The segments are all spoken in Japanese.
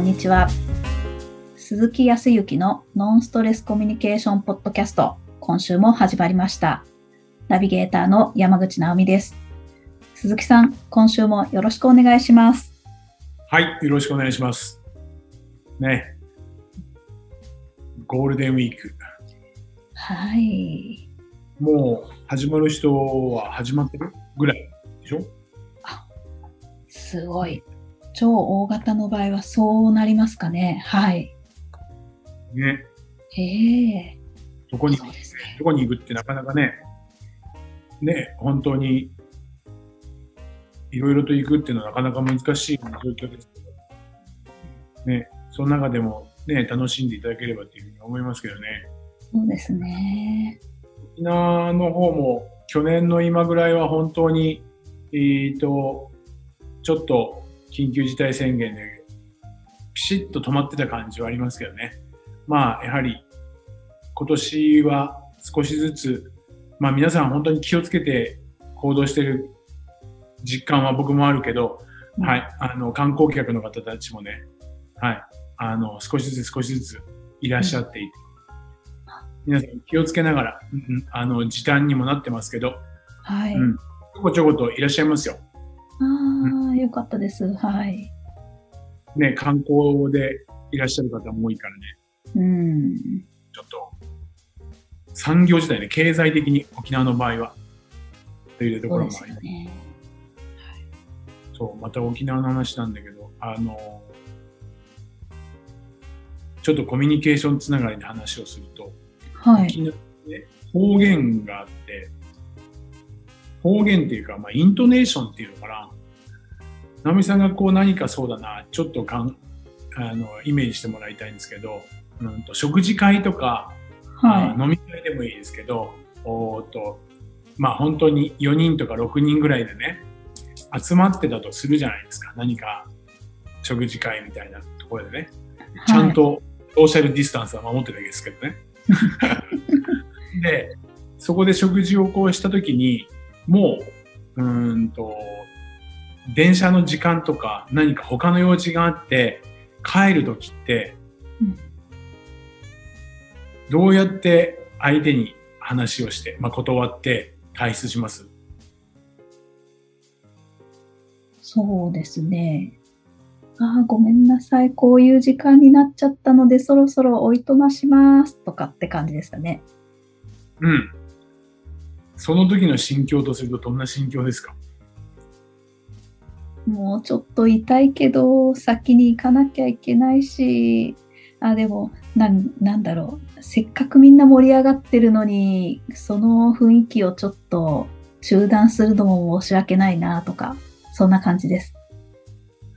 んにちは。鈴木康之のノンストレスコミュニケーションポッドキャスト、今週も始まりました。ナビゲーターの山口直美です。鈴木さん、今週もよろしくお願いします。はい、よろしくお願いします。ね。ゴールデンウィーク。はい。もう始まる人は始まってるぐらいでしょ？すごい。超大型の場合はそうなりますかね？はい。ね。へえ。どこに、ね。どこに行くってなかなかね、ね、本当に、いろいろと行くっていうのはなかなか難しい状況ですけど、ね、その中でもね、楽しんでいただければというふうに思いますけどね。そうですね。沖縄の方も去年の今ぐらいは本当に、えー、とちょっと緊急事態宣言でピシッと止まってた感じはありますけどね。まあやはり今年は少しずつ、まあ皆さん本当に気をつけて行動してる実感は僕もあるけど、うんはい、あの観光客の方たちもね、はい、あの少しずつ少しずついらっしゃっていて、皆さん気をつけながら、うんあの時短にもなってますけど、はい。うん、ちょこちょこといらっしゃいますよ。ああ、よかったです。はい。ね、観光でいらっしゃる方も多いからね、うん。ちょっと産業時代ね、経済的に沖縄の場合は、というところもあります。すよね。そう、また沖縄の話なんだけど、あの、ちょっとコミュニケーションつながりで話をすると、はい。沖縄で方言があって、方言っていうか、まあ、イントネーションっていうのかな。直美さんがこう何かそうだな、ちょっとかんあのイメージしてもらいたいんですけど、うん、と食事会とか、はあ飲み会でもいいですけど、おとまあ本当に4人とか6人ぐらいでね、集まってたとするじゃないですか。何か食事会みたいなところでね。い。ちゃんとソーシャルディスタンスは守ってたわけですけどね。で、そこで食事をこうしたときに、もう、うーんと、電車の時間とか何か他の用事があって、帰るときってうん、どうやって相手に話をして、まあ、断って退出します？そうですね。ああ、ごめんなさい。こういう時間になっちゃったので、そろそろおいとまします。とかって感じですかね。うん。その時の心境とするとどんな心境ですか？もうちょっと痛いけど、先に行かなきゃいけないし、あ、でも、なん、なんだろう。せっかくみんな盛り上がってるのに、その雰囲気をちょっと中断するのも申し訳ないな、とか、そんな感じです。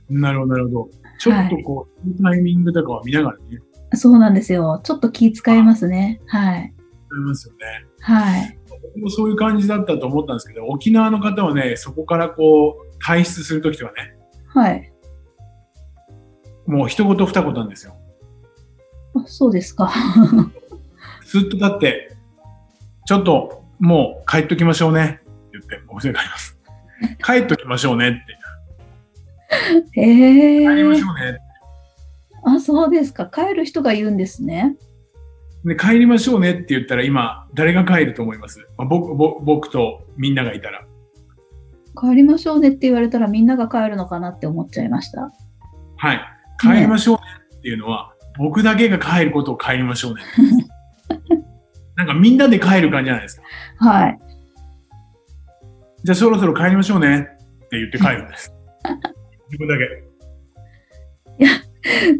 なるほど、なるほど。ちょっとこう、タイミングとかは見ながらね、そうなんですよ。ちょっと気遣いますね。はい。思いますよね。はい。僕もそういう感じだったと思ったんですけど、沖縄の方はね、そこからこう、退出するときとかね、はい。もう一言二言なんですよ。あそうですか。ずっと立って、ちょっともう帰っときましょうねって言って、お店に帰ります。帰っときましょうねって。へえ帰りましょうね。あ、そうですか。帰る人が言うんですね。で、帰りましょうねって言ったら今、誰が帰ると思います、まあ、僕僕僕とみんながいたら。帰りましょうねって言われたらみんなが帰るのかなって思っちゃいました。はい。帰りましょうねっていうのは、僕だけが帰ることを帰りましょうね。なんかみんなで帰る感じじゃないですか。はい。じゃあそろそろ帰りましょうねって言って帰るんです。自分だけ。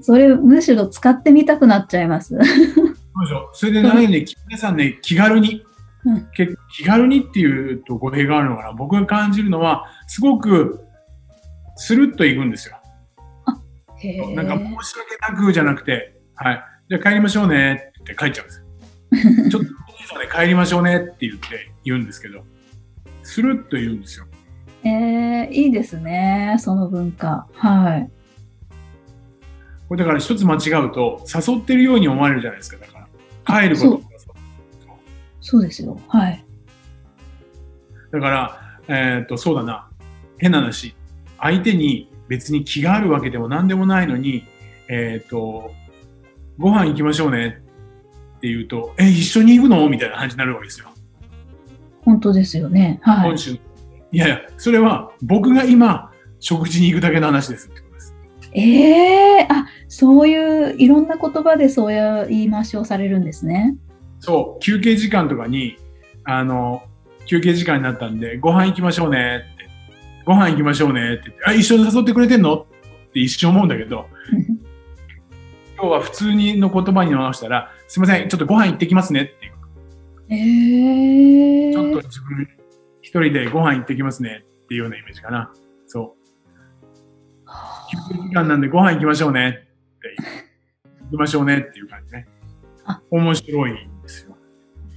それむしろ使ってみたくなっちゃいます。そうでしょそれで何ね、皆さんね、気軽に、うん結構気軽にっていうと語弊があるのかな。僕が感じるのは、すごくスルッと行くんですよ。なんか申し訳なくじゃなくて、はい。じゃあ帰りましょうねって帰っちゃうんですよ。ちょっといいで帰りましょうねって言って言うんですけど、スルッと言うんですよ。えー、いいですね。その文化。はい。これだから一つ間違うと、誘ってるように思われるじゃないですか。だから、帰ることがそうですよ。はい。だから、えっと、そうだな。変な話。相手に別に気があるわけでも何でもないのに、えっ、と、ご飯行きましょうねって言うと、え、一緒に行くの？みたいな感じになるわけですよ。本当ですよね。はい。いやいや、それは僕が今、食事に行くだけの話ですってええあ、そういう、いろんな言葉でそういう言い回しをされるんですね。そう、休憩時間とかに、あの、休憩時間になったんで、ご飯行きましょうねって、ご飯行きましょうねって言って、あ、一緒に誘ってくれてんの？って一瞬思うんだけど、今日は普通にの言葉に直したら、すいません、ちょっとご飯行ってきますねっていう。ええちょっと自分一人でご飯行ってきますねっていうようなイメージかな。そう。休憩時間なんでご飯行きましょうねって。行きましょうねっていう感じねあ。面白いんですよ。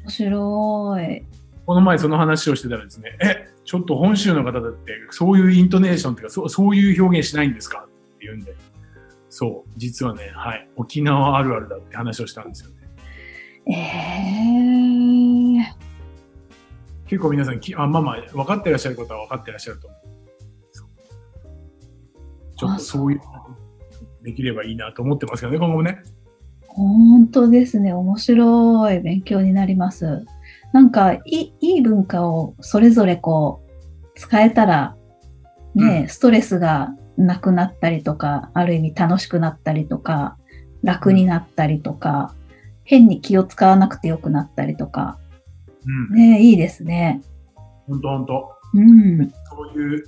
面白い。この前その話をしてたらですね、え、ちょっと本州の方だってそういうイントネーションっていうか、そうそういう表現しないんですか？って言うんで、そう、実はね、はい、沖縄あるあるだって話をしたんですよね。ええ結構皆さんき、あ、まあまあ、分かってらっしゃることは分かってらっしゃると思うちょっとそういう、できればいいなと思ってますけどね、今後もね。本当ですね。面白い。勉強になります。なんか、いい文化をそれぞれこう、使えたら、ね、うストレスがなくなったりとか、ある意味楽しくなったりとか、楽になったりとか、変に気を使わなくてよくなったりとか、うん。ね、いいですね。ほんとほんと。うん。そういう、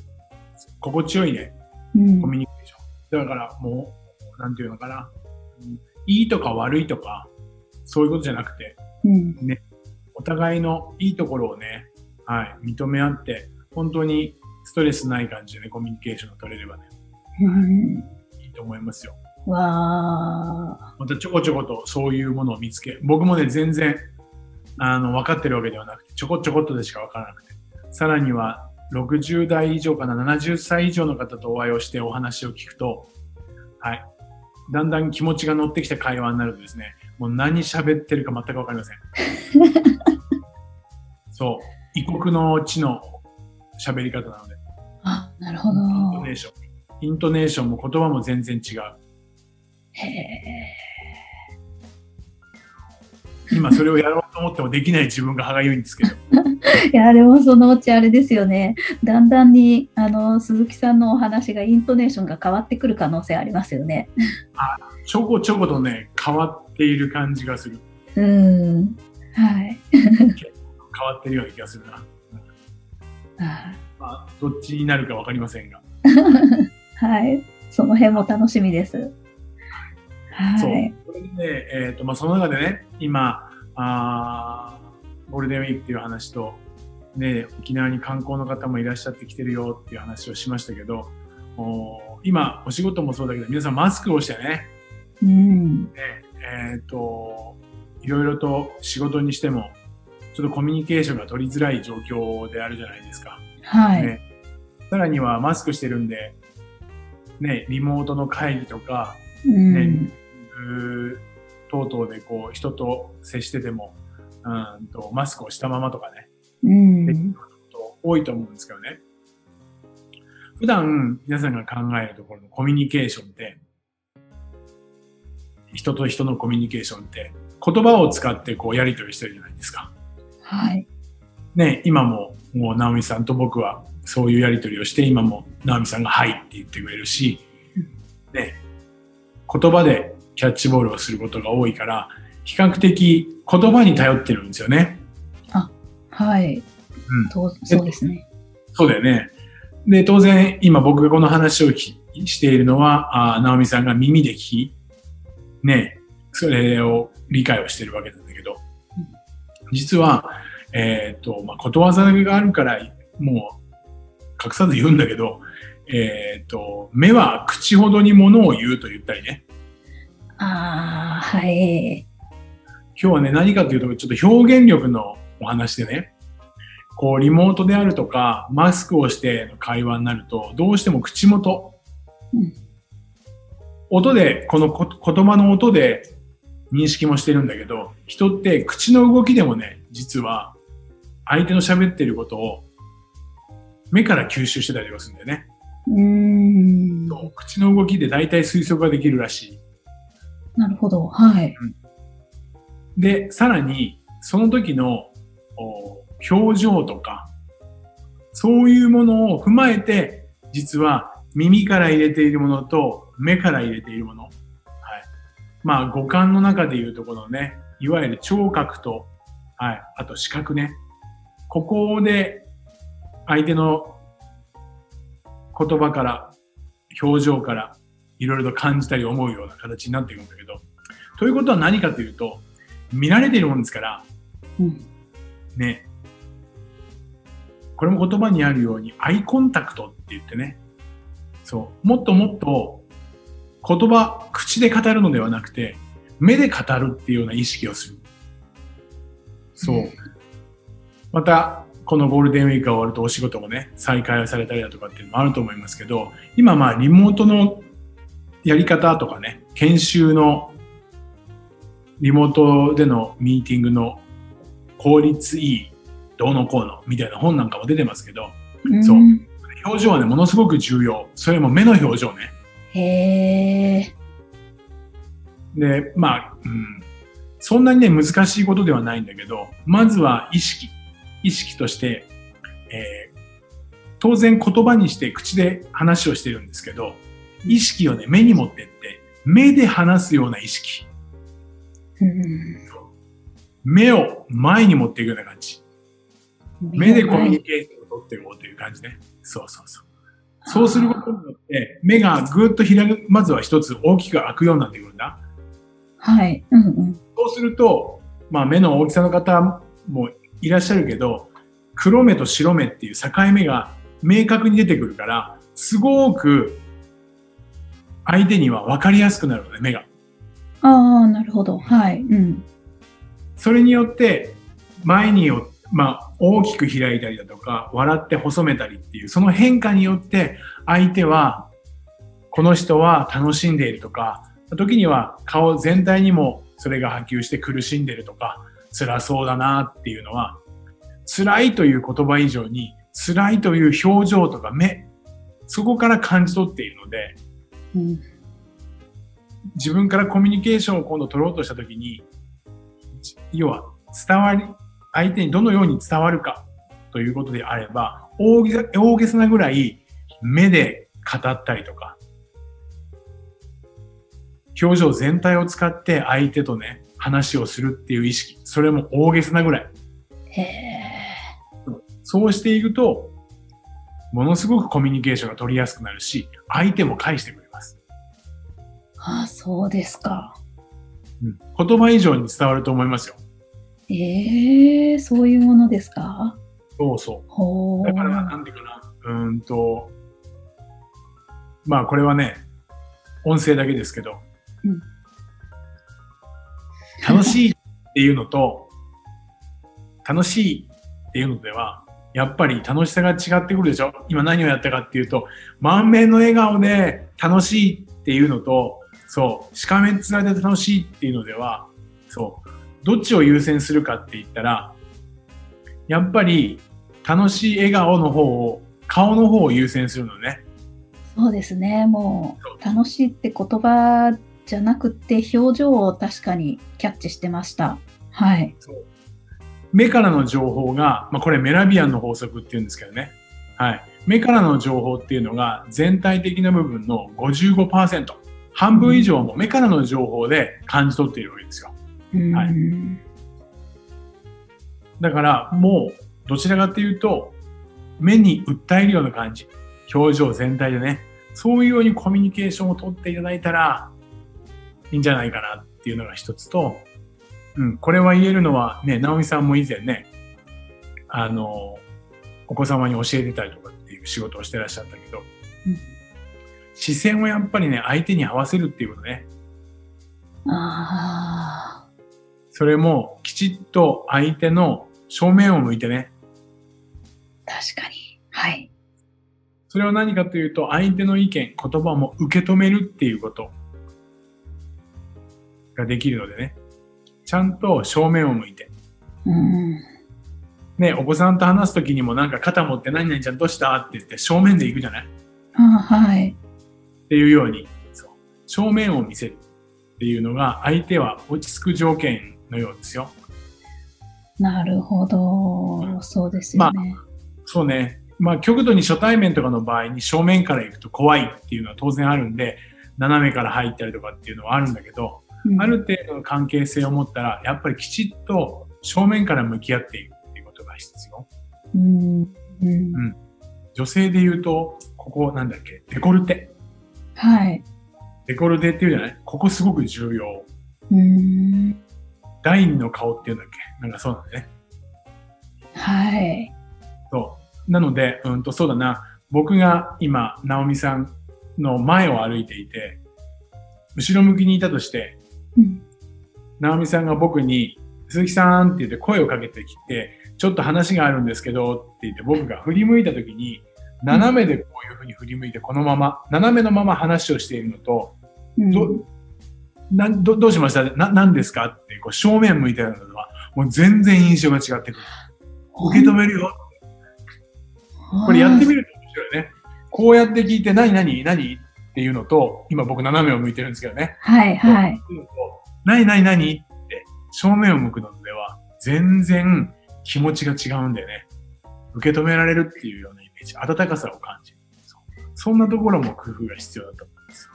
心地よいね、うんコミュニケーション。だからもう、なんていうのかな。うんいいとか悪いとか、そういうことじゃなくて、うん。お互いのいいところをね、はい、認め合って、本当にストレスない感じでね、コミュニケーションが取れればね、うんいいと思いますよ。わあ。またちょこちょことそういうものを見つけ、僕もね、全然、あの、分かってるわけではなくて、ちょこちょこっとでしか分からなくて、さらには、60代以上かな、70歳以上の方とお会いをしてお話を聞くと、はい。だんだん気持ちが乗ってきた会話になるとですね、もう何喋ってるか全く分かりません。そう。異国の地の喋り方なので、あ、なるほイントどネ。ーション。イントネーションも言葉も全然違う。へえ。今それをやろうと思ってもできない自分が歯がゆいんですけど。いや、でもそのうちあれですよね。だんだんに、あの、鈴木さんのお話が、イントネーションが変わってくる可能性ありますよね。ちょこちょことね、変わっている感じがする。うん。はい。変わってるような気がするな。あまあ、どっちになるかわかりませんが。はい。その辺も楽しみです。そう。はい。これでね、えっ、と、まあ、その中でね、今、あーゴールデンウィークっていう話と、ね、沖縄に観光の方もいらっしゃってきてるよっていう話をしましたけど、お今、お仕事もそうだけど、皆さんマスクをしてね、うん。ねえっ、と、いろいろと仕事にしても、ちょっとコミュニケーションが取りづらい状況であるじゃないですか。はい。ね、さらにはマスクしてるんで、ね、リモートの会議とか、うん。ねうー等々でこう人と接してても、うんとマスクをしたままとかね、うん。こと多いと思うんですけどね。普段皆さんが考えるところのコミュニケーションって、人と人のコミュニケーションって、言葉を使ってこうやり取りしてるじゃないですか。はい。ね、今ももう直美さんと僕はそういうやり取りをして、今も直美さんがはいって言ってくれるし、ね、言葉でキャッチボールをすることが多いから、比較的言葉に頼ってるんですよね。はい。うんとそうですね。そうだよね。で、当然、今僕がこの話をきしているのは、あ直美さんが耳で聞き、ね、それを理解をしてるわけなんだけど、実は、えっ、と、まあ、ことわざがあるから、もう、隠さず言うんだけど、えっ、と、目は口ほどにものを言うと言ったりね。ああ、はい。今日はね、何かというと、ちょっと表現力のお話でね、こう、リモートであるとか、マスクをしての会話になると、どうしても口元、うん音で、このこ言葉の音で認識もしてるんだけど、人って口の動きでもね、実は相手の喋ってることを目から吸収してたりとかするんだよね。うーん。口の動きで大体推測ができるらしい。なるほど。はい。で、さらに、その時の表情とか、そういうものを踏まえて、実は耳から入れているものと目から入れているもの。はい。まあ、五感の中でいうとこのね、いわゆる聴覚と、はい、あと視覚ね。ここで相手の言葉から、表情から、いろいろと感じたり思うような形になっていくんだけど、ということは何かというと、見られているもんですから、うん。ね、これも言葉にあるように、アイコンタクトって言ってね、そう、もっともっと言葉、口で語るのではなくて、目で語るっていうような意識をする。そう。うんまた、このゴールデンウィークが終わるとお仕事もね、再開されたりだとかっていうのもあると思いますけど、今まあリモートのやり方とかね、研修のリモートでのミーティングの効率いいどうのこうのみたいな本なんかも出てますけど、そうん表情はね、ものすごく重要。それも目の表情ね。へえ。で、まあ、うん、そんなにね、難しいことではないんだけど、まずは意識。意識として、えー当然言葉にして口で話をしてるんですけど、意識をね、目に持ってって、目で話すような意識。うん。目を前に持っていくような感じ。目でコミュニはいケーションを取っていこうという感じね。そうそうそう。そうすることによって、目がぐーっと開く、まずは一つ大きく開くようになってくるんだ。はい。うんうん。そうすると、まあ目の大きさの方もいらっしゃるけど、黒目と白目っていう境目が明確に出てくるから、すごく相手には分かりやすくなるのね、目が。ああ、なるほど。はい。うん。それによって、前によ、まあ、大きく開いたりだとか、笑って細めたりっていう、その変化によって、相手は、この人は楽しんでいるとか、時には顔全体にもそれが波及して苦しんでるとか、辛そうだなっていうのは、辛いという言葉以上に、辛いという表情とか目、そこから感じ取っているので、うん。自分からコミュニケーションを今度取ろうとしたときに、じ要は伝わり、相手にどのように伝わるかということであれば、大げさ大げさなぐらい目で語ったりとか、表情全体を使って相手とね、話をするっていう意識、それも大げさなぐらい。そうしていくと、ものすごくコミュニケーションが取りやすくなるし、相手も返してくれます。ああ、そうですか。うん言葉以上に伝わると思いますよ。ええそういうものですか？そうそう。だから、なんていうかな、うーんと、まあこれはね、音声だけですけど、うん楽しいっていうのと、楽しいっていうのでは、やっぱり楽しさが違ってくるでしょ？今何をやったかっていうと、満面の笑顔で楽しいっていうのと、そう、しかめっ面で楽しいっていうのでは、そう、どっちを優先するかって言ったら、やっぱり楽しい笑顔の方を、顔の方を優先するのね。そうですね。もう、楽しいって言葉じゃなくて、表情を確かにキャッチしてました。はい。目からの情報が、まあ、これメラビアンの法則っていうんですけどね。はい。目からの情報っていうのが全体的な部分の55%。半分以上も目からの情報で感じ取っているわけですよ。うん。はいだからもうどちらかっていうと目に訴えるような感じ。表情全体でね。そういうようにコミュニケーションを取っていただいたらいいんじゃないかなっていうのが一つと、うん、これは言えるのはね、直美さんも以前ね、あの、お子様に教えてたりとかっていう仕事をしてらっしゃったけど、うん視線をやっぱりね、相手に合わせるっていうことね。ああ、それもきちっと相手の正面を向いてね、確かに。はい。それは何かというと、相手の意見、言葉も受け止めるっていうことができるのでね。ちゃんと正面を向いて。うん。ね、お子さんと話すときにもなんか肩持って何々ちゃんどうしたって言って正面で行くじゃない？っあはい。ていうように、そう正面を見せる。っていうのが相手は落ち着く条件のようですよ。なるほど。そうですよね。まあ、そうね。まあ、極度に初対面とかの場合に正面から行くと怖いっていうのは当然あるんで、斜めから入ったりとかっていうのはあるんだけど、うん、ある程度の関係性を持ったら、やっぱりきちっと正面から向き合っていくっていうことが必要。うん、うん、女性で言うと、ここなんだっけ、デコルテ。はい。デコルテっていうじゃない？ここすごく重要。うん第二の顔っていうんだっけ？なんかそうなんだね。はい。そう。なので、うんと、そうだな。僕が今、ナオミさんの前を歩いていて、後ろ向きにいたとして、うん、ナオミさんが僕に、鈴木さんって言って声をかけてきて、ちょっと話があるんですけどって言って僕が振り向いた時に、斜めでこういうふうに振り向いて、このまま、斜めのまま話をしているのと、うん、どなどどうしました？な何ですか？ってこう正面向いてるのは、もう全然印象が違ってくる。受け止めるよ。これやってみると面白いね。こうやって聞いて、何何何？っていうのと、今僕斜めを向いてるんですけどね。はいはい。何何何って正面を向くのでは、全然気持ちが違うんだよね。受け止められるっていうようなイメージ、温かさを感じる。そんなところも工夫が必要だと思います。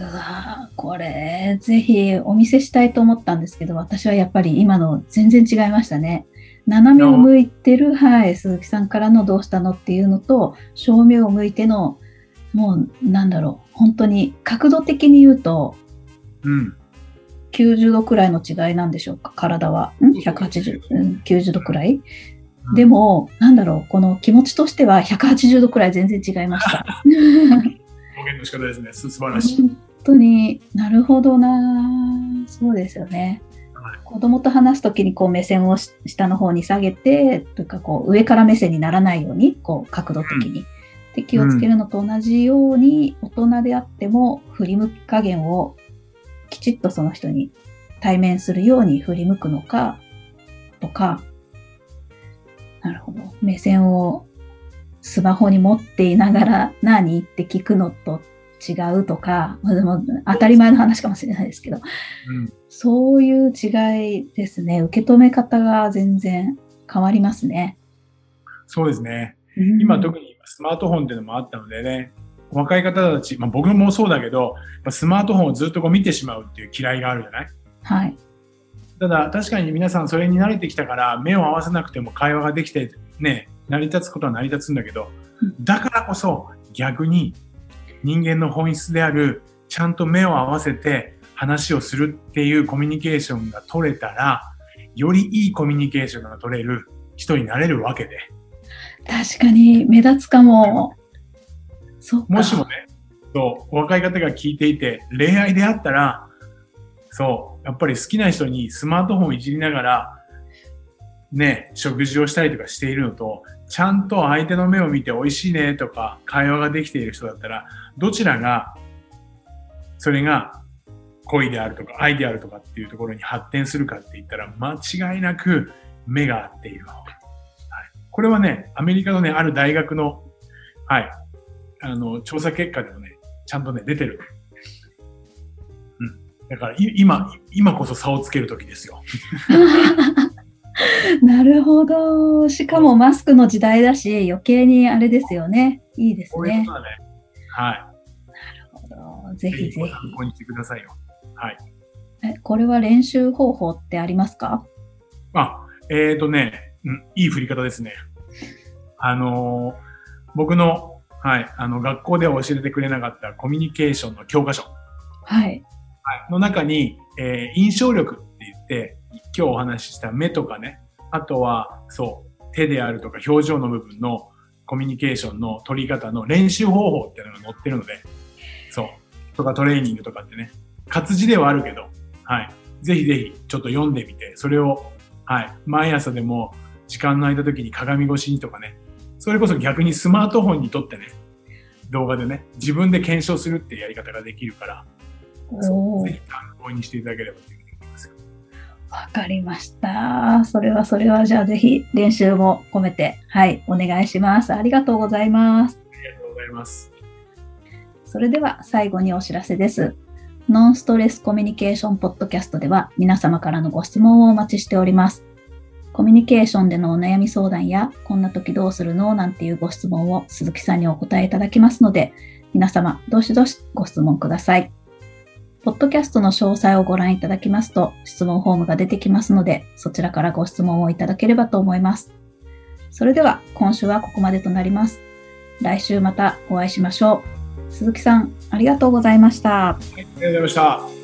うわこれ、ぜひお見せしたいと思ったんですけど、私はやっぱり今の全然違いましたね。斜めを向いてる、はい、鈴木さんからのどうしたのっていうのと、正面を向いての、もうなんだろう、本当に角度的に言うと、うん、90度くらいの違いなんでしょうか、体は。ん ?180、うん、90度くらい、うん、でも、なんだろう、この気持ちとしては180度くらい全然違いました。表現の仕方ですね。素晴らしい。当になるほどなそうですよね。子供と話すときにこう目線を下の方に下げてというかこう上から目線にならないようにこう角度的に、で気をつけるのと同じように大人であっても振り向き加減をきちっとその人に対面するように振り向くのかとかなるほど目線をスマホに持っていながら何って聞くのと違うとか、まあ、でも当たり前の話かもしれないですけど、うん、そういう違いですね。受け止め方が全然変わりますね。そうですね。うん、今特にスマートフォンっていうのもあったのでね、若い方たち、まあ、僕もそうだけど、スマートフォンをずっとこう見てしまうっていう嫌いがあるじゃない？はい。ただ確かに皆さんそれに慣れてきたから目を合わせなくても会話ができてね、成り立つことは成り立つんだけど、だからこそ逆に人間の本質であるちゃんと目を合わせて話をするっていうコミュニケーションが取れたら、よりいいコミュニケーションが取れる人になれるわけで。確かに目立つかも。もしもね、そう、若い方が聞いていて、恋愛であったら、そう、やっぱり好きな人にスマートフォンいじりながら、ね、食事をしたりとかしているのと、ちゃんと相手の目を見て美味しいねとか会話ができている人だったら、どちらが、それが恋であるとか愛であるとかっていうところに発展するかって言ったら、間違いなく目が合っている方。が。はい、これはね、アメリカのね、ある大学の、はい、あの、調査結果でもね、ちゃんとね、出てる。うん。だから、今、今こそ差をつける時ですよ。なるほど。しかもマスクの時代だし、余計にあれですよね。いいですね。ううねはい。なるほど。ぜひぜひ。参考にしてくださいよ。はい。え、これは練習方法ってありますか？あ、えっ、ー、とね、うん、いい振り方ですね。あのー、僕の、はい、あの、学校では教えてくれなかったコミュニケーションの教科書。はい。はい、の中に、えー、印象力って言って、今日お話しした目とかね、あとは、そう、手であるとか表情の部分のコミュニケーションの取り方の練習方法っていうのが載ってるので、そう、とかトレーニングとかってね、活字ではあるけど、はい、ぜひぜひちょっと読んでみて、それを、はい、毎朝でも時間の空いた時に鏡越しにとかね、それこそ逆にスマートフォンにとってね、動画でね、自分で検証するっていうやり方ができるから、ぜひ参考にしていただければというわかりました。それはそれはじゃあぜひ練習も込めて、はい、お願いします。ありがとうございます。ありがとうございます。それでは最後にお知らせです。ノンストレスコミュニケーションポッドキャストでは皆様からのご質問をお待ちしております。コミュニケーションでのお悩み相談や、こんな時どうするの？なんていうご質問を鈴木さんにお答えいただきますので、皆様、どしどしご質問ください。ポッドキャストの詳細をご覧いただきますと、質問フォームが出てきますので、そちらからご質問をいただければと思います。それでは、今週はここまでとなります。来週またお会いしましょう。鈴木さん、ありがとうございました。ありがとうございました。